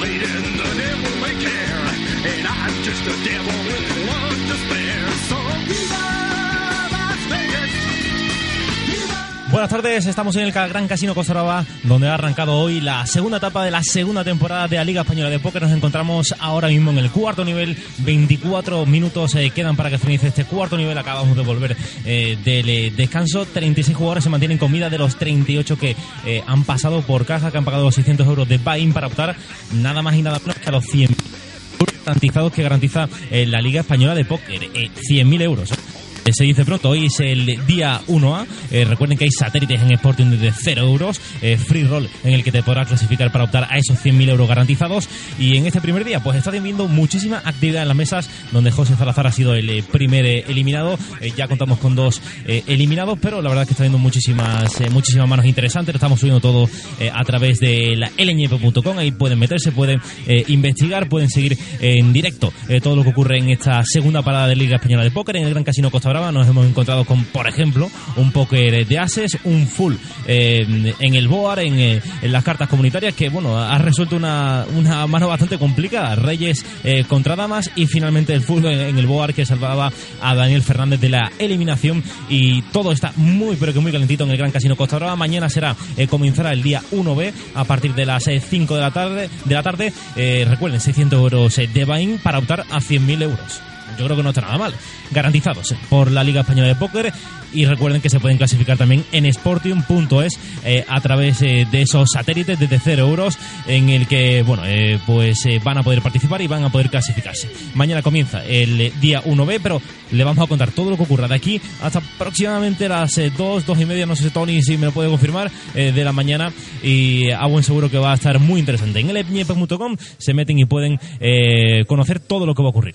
leading the devil may care. And I'm just a devil Buenas tardes, estamos en el Gran Casino Costa Brava, donde ha arrancado hoy la segunda etapa de la segunda temporada de la Liga Española de Póker. Nos encontramos ahora mismo en el cuarto nivel, 24 minutos eh, quedan para que finalice este cuarto nivel. Acabamos de volver eh, del eh, descanso, 36 jugadores se mantienen con vida de los 38 que eh, han pasado por caja, que han pagado los 600 euros de buy-in para optar nada más y nada menos que a los 100 garantizados que garantiza eh, la Liga Española de Póker, eh, 100.000 euros. Se dice pronto, hoy es el día 1A. Eh, recuerden que hay satélites en Sporting de 0 euros, eh, free roll en el que te podrás clasificar para optar a esos 100.000 euros garantizados. Y en este primer día, pues está viendo muchísima actividad en las mesas, donde José Salazar ha sido el eh, primer eliminado. Ya contamos con dos eliminados, pero la verdad es que está viendo muchísimas, muchísimas manos interesantes. Lo estamos subiendo todo a través de la lñp.com. Ahí pueden meterse, pueden investigar, pueden seguir en directo todo lo que ocurre en esta segunda parada de Liga Española de Póker en el Gran Casino Costa Brava. Nos hemos encontrado con, por ejemplo, un póker de ases, un full eh, en el board, en, eh, en las cartas comunitarias, que bueno, ha resuelto una, mano bastante complicada. Reyes eh, contra damas y finalmente el full en, el board que salvaba a Daniel Fernández de la eliminación. Y todo está muy, pero que muy calentito en el Gran Casino Costa Brava. Mañana será, eh, comenzará el día 1B a partir de las eh, 5 de la tarde. De la tarde recuerden, 600 euros de buy para optar a 100.000 euros yo creo que no está nada mal. Garantizados por la Liga Española de Póker. Y recuerden que se pueden clasificar también en sportium.es eh, a través eh, de esos satélites desde 0 euros en el que, bueno, eh, pues eh, van a poder participar y van a poder clasificarse. Mañana comienza el eh, día 1B, pero le vamos a contar todo lo que ocurra de aquí hasta aproximadamente las 2, 2 y media, no sé si Tony si me lo puede confirmar, eh, de la mañana y a buen seguro que va a estar muy interesante. En el se meten y pueden eh, conocer todo lo que va a ocurrir.